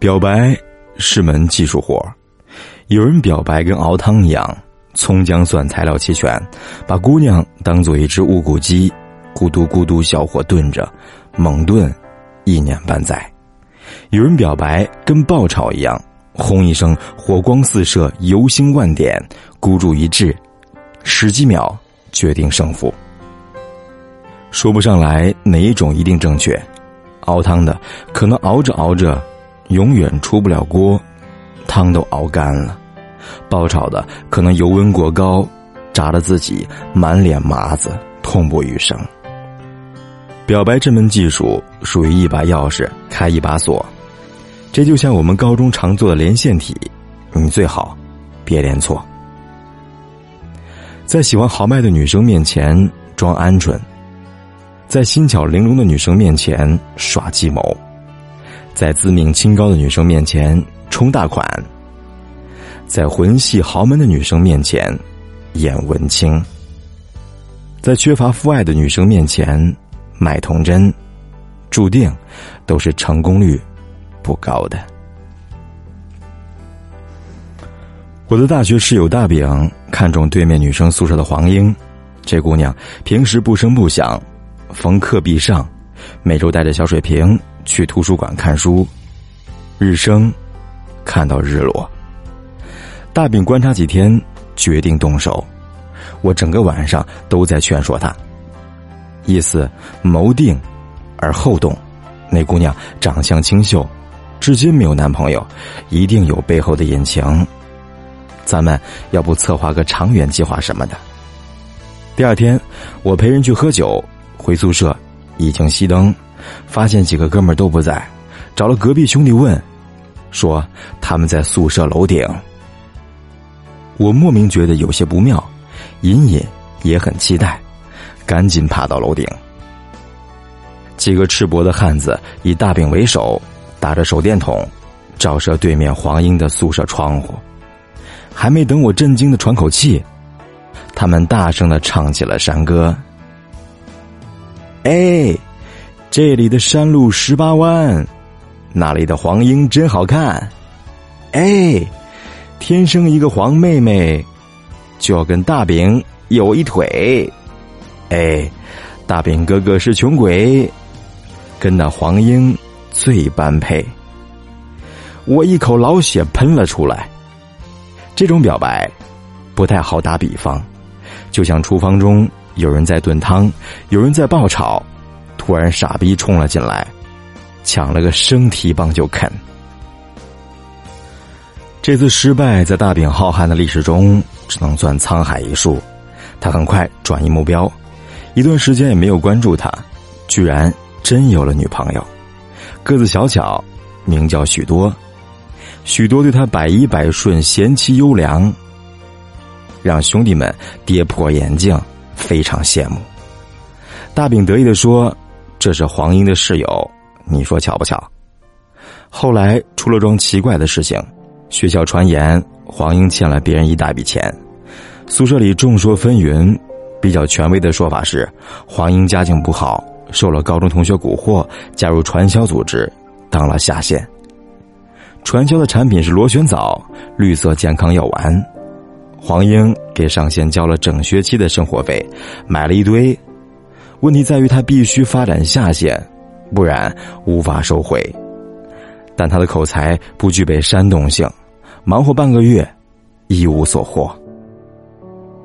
表白是门技术活有人表白跟熬汤一样，葱姜蒜材料齐全，把姑娘当做一只乌骨鸡，咕嘟咕嘟小火炖着，猛炖一年半载；有人表白跟爆炒一样，轰一声火光四射，油星万点，孤注一掷，十几秒决定胜负。说不上来哪一种一定正确，熬汤的可能熬着熬着，永远出不了锅，汤都熬干了；爆炒的可能油温过高，炸得自己满脸麻子，痛不欲生。表白这门技术属于一把钥匙开一把锁，这就像我们高中常做的连线题，你最好别连错。在喜欢豪迈的女生面前装鹌鹑。在心巧玲珑的女生面前耍计谋，在自命清高的女生面前充大款，在浑系豪门的女生面前演文青，在缺乏父爱的女生面前卖童真，注定都是成功率不高的。我的大学室友大饼看中对面女生宿舍的黄英，这姑娘平时不声不响。逢课必上，每周带着小水瓶去图书馆看书，日升，看到日落。大饼观察几天，决定动手。我整个晚上都在劝说他，意思谋定而后动。那姑娘长相清秀，至今没有男朋友，一定有背后的隐情。咱们要不策划个长远计划什么的？第二天，我陪人去喝酒。回宿舍，已经熄灯，发现几个哥们都不在，找了隔壁兄弟问，说他们在宿舍楼顶。我莫名觉得有些不妙，隐隐也很期待，赶紧爬到楼顶。几个赤膊的汉子以大饼为首，打着手电筒，照射对面黄英的宿舍窗户。还没等我震惊的喘口气，他们大声的唱起了山歌。哎，这里的山路十八弯，那里的黄莺真好看。哎，天生一个黄妹妹，就要跟大饼有一腿。哎，大饼哥哥是穷鬼，跟那黄莺最般配。我一口老血喷了出来。这种表白不太好打比方，就像厨房中。有人在炖汤，有人在爆炒，果然傻逼冲了进来，抢了个生提棒就啃。这次失败在大饼浩瀚的历史中只能算沧海一粟。他很快转移目标，一段时间也没有关注他，居然真有了女朋友，个子小巧，名叫许多。许多对他百依百顺，贤妻优良，让兄弟们跌破眼镜。非常羡慕，大饼得意的说：“这是黄英的室友，你说巧不巧？”后来出了桩奇怪的事情，学校传言黄英欠了别人一大笔钱，宿舍里众说纷纭，比较权威的说法是黄英家境不好，受了高中同学蛊惑，加入传销组织，当了下线。传销的产品是螺旋藻，绿色健康药丸。黄英给上线交了整学期的生活费，买了一堆。问题在于他必须发展下线，不然无法收回。但他的口才不具备煽动性，忙活半个月，一无所获。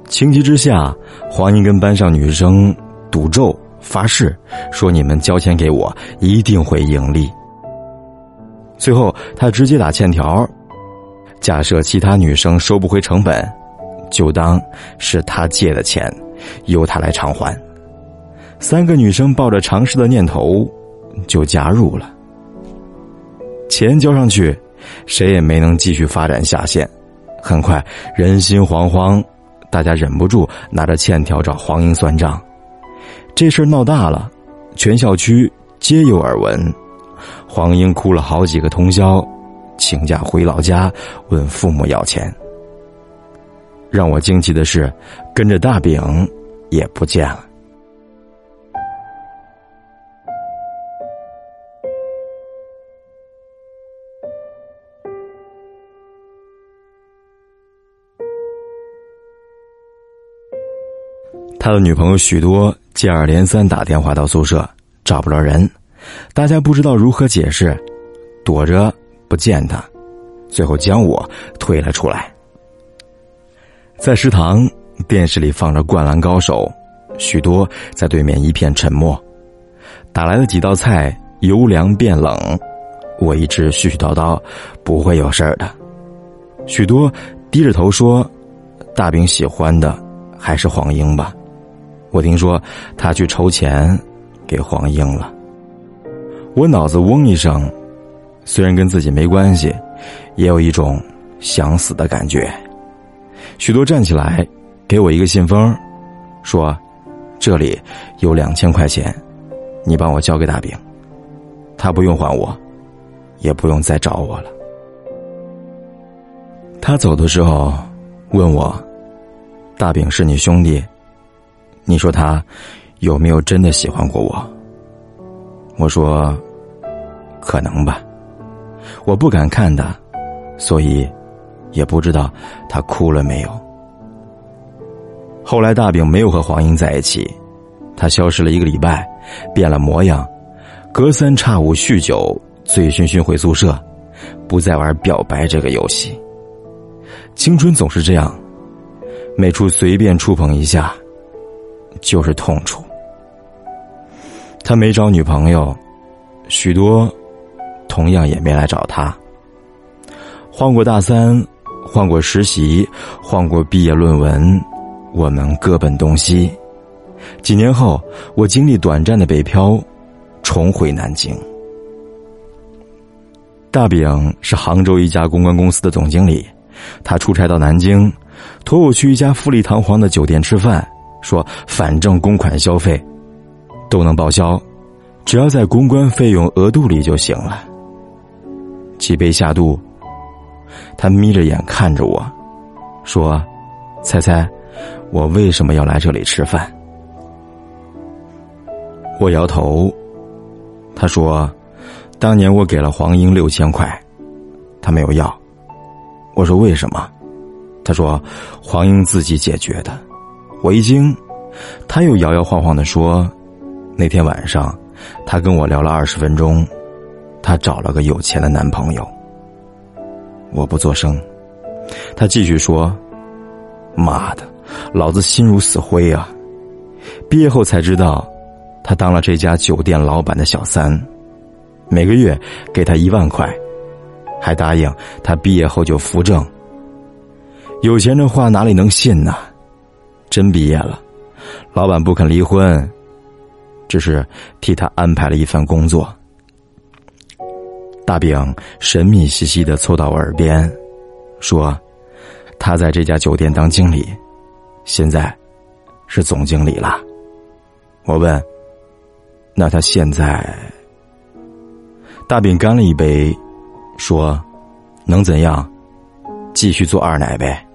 情急之下，黄英跟班上女生赌咒发誓，说你们交钱给我，一定会盈利。最后，他直接打欠条，假设其他女生收不回成本。就当是他借的钱，由他来偿还。三个女生抱着尝试的念头，就加入了。钱交上去，谁也没能继续发展下线。很快人心惶惶，大家忍不住拿着欠条找黄英算账。这事儿闹大了，全校区皆有耳闻。黄英哭了好几个通宵，请假回老家问父母要钱。让我惊奇的是，跟着大饼也不见了。他的女朋友许多接二连三打电话到宿舍，找不着人，大家不知道如何解释，躲着不见他，最后将我推了出来。在食堂，电视里放着《灌篮高手》，许多在对面一片沉默。打来的几道菜由凉变冷，我一直絮絮叨叨，不会有事儿的。许多低着头说：“大饼喜欢的还是黄英吧。”我听说他去筹钱给黄英了。我脑子嗡一声，虽然跟自己没关系，也有一种想死的感觉。许多站起来，给我一个信封，说：“这里有两千块钱，你帮我交给大饼，他不用还我，也不用再找我了。”他走的时候问我：“大饼是你兄弟？”你说他有没有真的喜欢过我？我说可能吧，我不敢看他，所以也不知道他哭了没有。后来大饼没有和黄英在一起，他消失了一个礼拜，变了模样，隔三差五酗酒，醉醺醺回宿舍，不再玩表白这个游戏。青春总是这样，每处随便触碰一下。就是痛楚。他没找女朋友，许多同样也没来找他。换过大三，换过实习，换过毕业论文，我们各奔东西。几年后，我经历短暂的北漂，重回南京。大饼是杭州一家公关公司的总经理，他出差到南京，托我去一家富丽堂皇的酒店吃饭。说：“反正公款消费都能报销，只要在公关费用额度里就行了。”几杯下肚，他眯着眼看着我，说：“猜猜我为什么要来这里吃饭？”我摇头。他说：“当年我给了黄英六千块，他没有要。”我说：“为什么？”他说：“黄英自己解决的。”我一惊，他又摇摇晃晃的说：“那天晚上，他跟我聊了二十分钟，他找了个有钱的男朋友。”我不作声，他继续说：“妈的，老子心如死灰啊！毕业后才知道，他当了这家酒店老板的小三，每个月给他一万块，还答应他毕业后就扶正。有钱人话哪里能信呢？”真毕业了，老板不肯离婚，只是替他安排了一份工作。大饼神秘兮兮的凑到我耳边，说：“他在这家酒店当经理，现在是总经理了。”我问：“那他现在？”大饼干了一杯，说：“能怎样？继续做二奶呗。”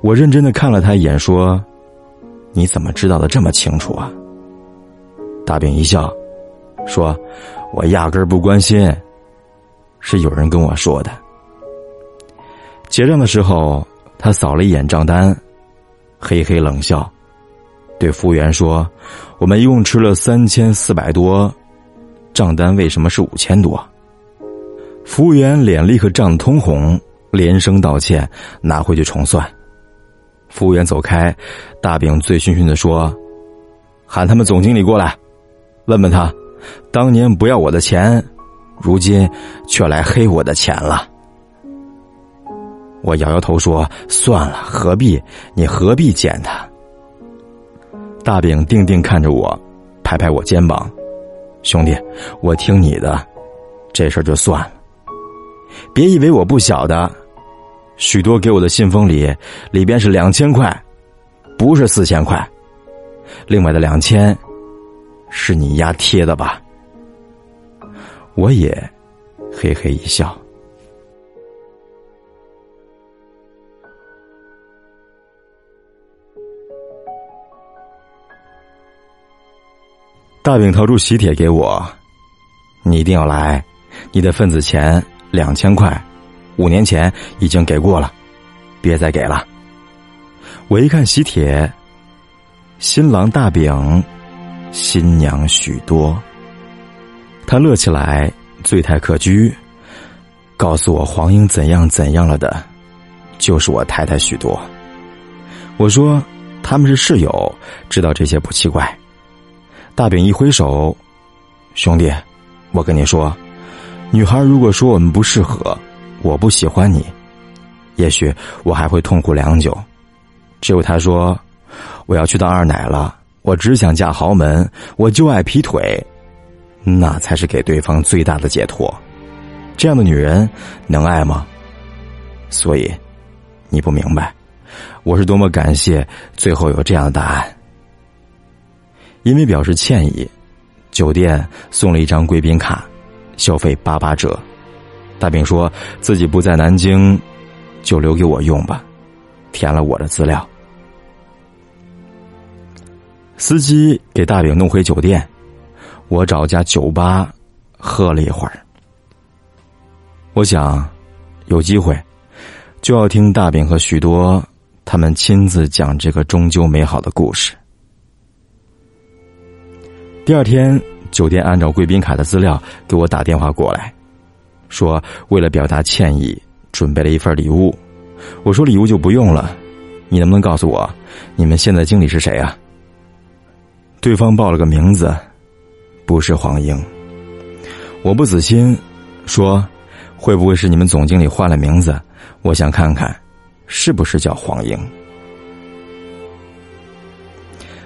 我认真的看了他一眼，说：“你怎么知道的这么清楚啊？”大饼一笑，说：“我压根儿不关心，是有人跟我说的。”结账的时候，他扫了一眼账单，嘿嘿冷笑，对服务员说：“我们一共吃了三千四百多，账单为什么是五千多？”服务员脸立刻涨得通红，连声道歉，拿回去重算。服务员走开，大饼醉醺醺的说：“喊他们总经理过来，问问他，当年不要我的钱，如今却来黑我的钱了。”我摇摇头说：“算了，何必？你何必见他？”大饼定定看着我，拍拍我肩膀：“兄弟，我听你的，这事儿就算了，别以为我不晓得。”许多给我的信封里，里边是两千块，不是四千块。另外的两千，是你丫贴的吧？我也嘿嘿一笑。大饼掏出喜帖给我，你一定要来，你的份子钱两千块。五年前已经给过了，别再给了。我一看喜帖，新郎大饼，新娘许多。他乐起来，醉态可掬，告诉我黄英怎样怎样了的，就是我太太许多。我说他们是室友，知道这些不奇怪。大饼一挥手，兄弟，我跟你说，女孩如果说我们不适合，我不喜欢你，也许我还会痛苦良久。只有他说。我要去当二奶了，我只想嫁豪门，我就爱劈腿，那才是给对方最大的解脱。这样的女人能爱吗？所以，你不明白，我是多么感谢最后有这样的答案。因为表示歉意，酒店送了一张贵宾卡，消费八八折。大饼说自己不在南京，就留给我用吧，填了我的资料。司机给大饼弄回酒店，我找家酒吧喝了一会儿。我想，有机会就要听大饼和许多他们亲自讲这个终究美好的故事。第二天，酒店按照贵宾卡的资料给我打电话过来，说为了表达歉意，准备了一份礼物。我说礼物就不用了，你能不能告诉我，你们现在经理是谁啊？对方报了个名字，不是黄英。我不死心，说会不会是你们总经理换了名字？我想看看，是不是叫黄英。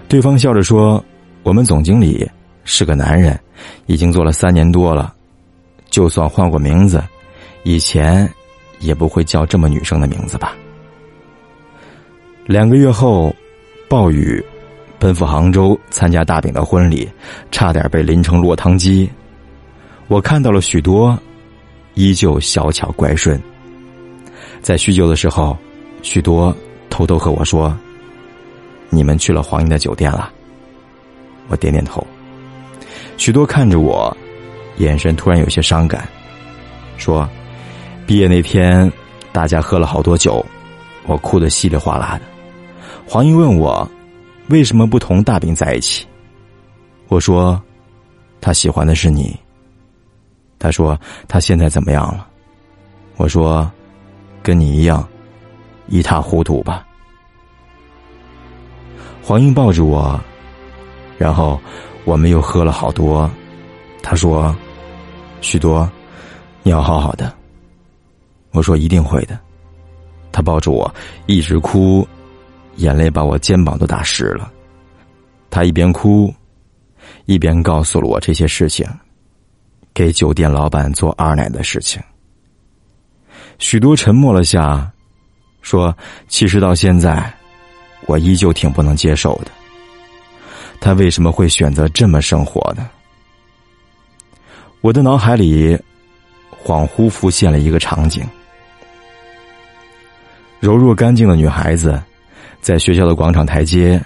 对方笑着说：“我们总经理是个男人，已经做了三年多了，就算换过名字，以前也不会叫这么女生的名字吧。”两个月后，暴雨。奔赴杭州参加大饼的婚礼，差点被淋成落汤鸡。我看到了许多，依旧小巧乖顺。在叙旧的时候，许多偷偷和我说：“你们去了黄英的酒店了。”我点点头。许多看着我，眼神突然有些伤感，说：“毕业那天，大家喝了好多酒，我哭得稀里哗啦的。”黄英问我。为什么不同大饼在一起？我说，他喜欢的是你。他说他现在怎么样了？我说，跟你一样，一塌糊涂吧。黄英抱着我，然后我们又喝了好多。他说，许多，你要好好的。我说一定会的。他抱着我一直哭。眼泪把我肩膀都打湿了，他一边哭，一边告诉了我这些事情，给酒店老板做二奶的事情。许多沉默了下，说：“其实到现在，我依旧挺不能接受的。他为什么会选择这么生活呢？”我的脑海里恍惚浮现了一个场景：柔弱干净的女孩子。在学校的广场台阶，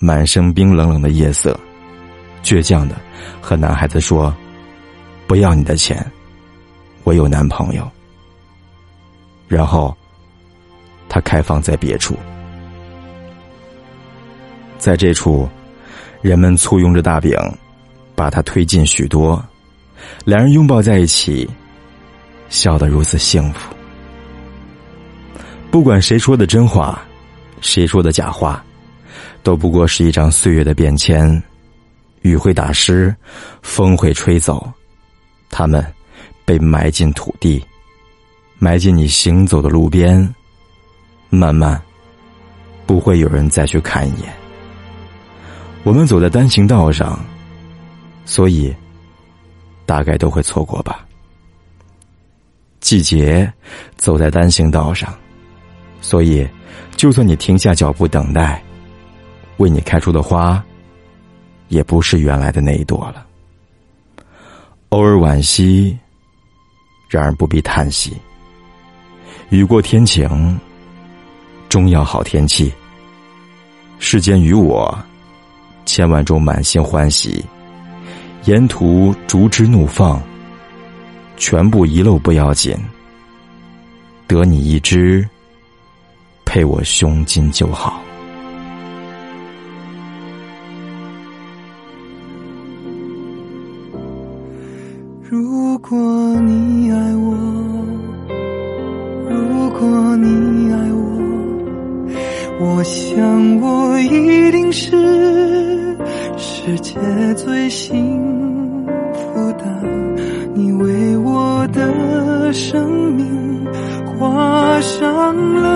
满身冰冷冷的夜色，倔强的和男孩子说：“不要你的钱，我有男朋友。”然后，他开放在别处，在这处，人们簇拥着大饼，把他推进许多，两人拥抱在一起，笑得如此幸福。不管谁说的真话。谁说的假话，都不过是一张岁月的变迁。雨会打湿，风会吹走，他们被埋进土地，埋进你行走的路边。慢慢，不会有人再去看一眼。我们走在单行道上，所以大概都会错过吧。季节走在单行道上，所以。就算你停下脚步等待，为你开出的花，也不是原来的那一朵了。偶尔惋惜，然而不必叹息。雨过天晴，终要好天气。世间与我，千万种满心欢喜。沿途竹枝怒放，全部遗漏不要紧，得你一只。配我胸襟就好。生命画上了。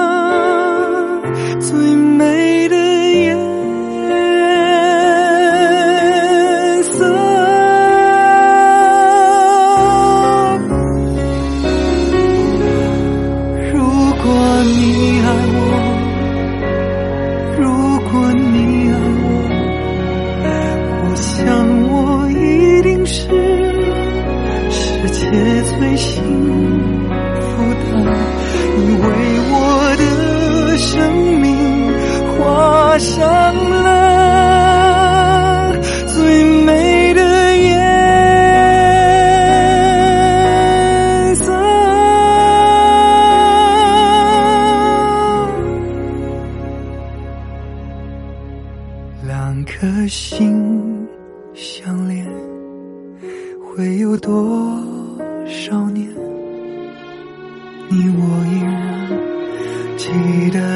最幸福的，你为我的生命画上了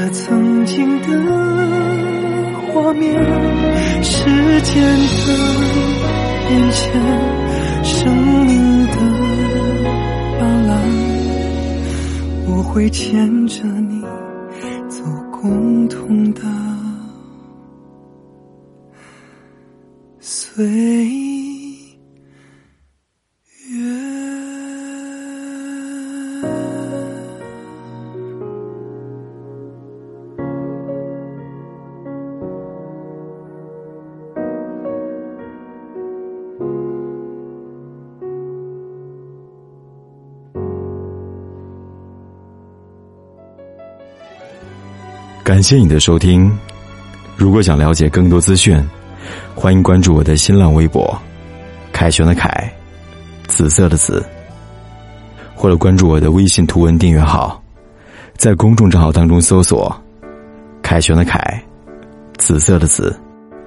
那曾经的画面，时间的变迁，生命的斑斓，我会牵着你走共同的岁月。感谢你的收听，如果想了解更多资讯，欢迎关注我的新浪微博“凯旋的凯”，紫色的紫，或者关注我的微信图文订阅号，在公众账号当中搜索“凯旋的凯”，紫色的紫，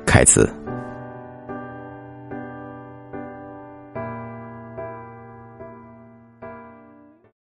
凯子。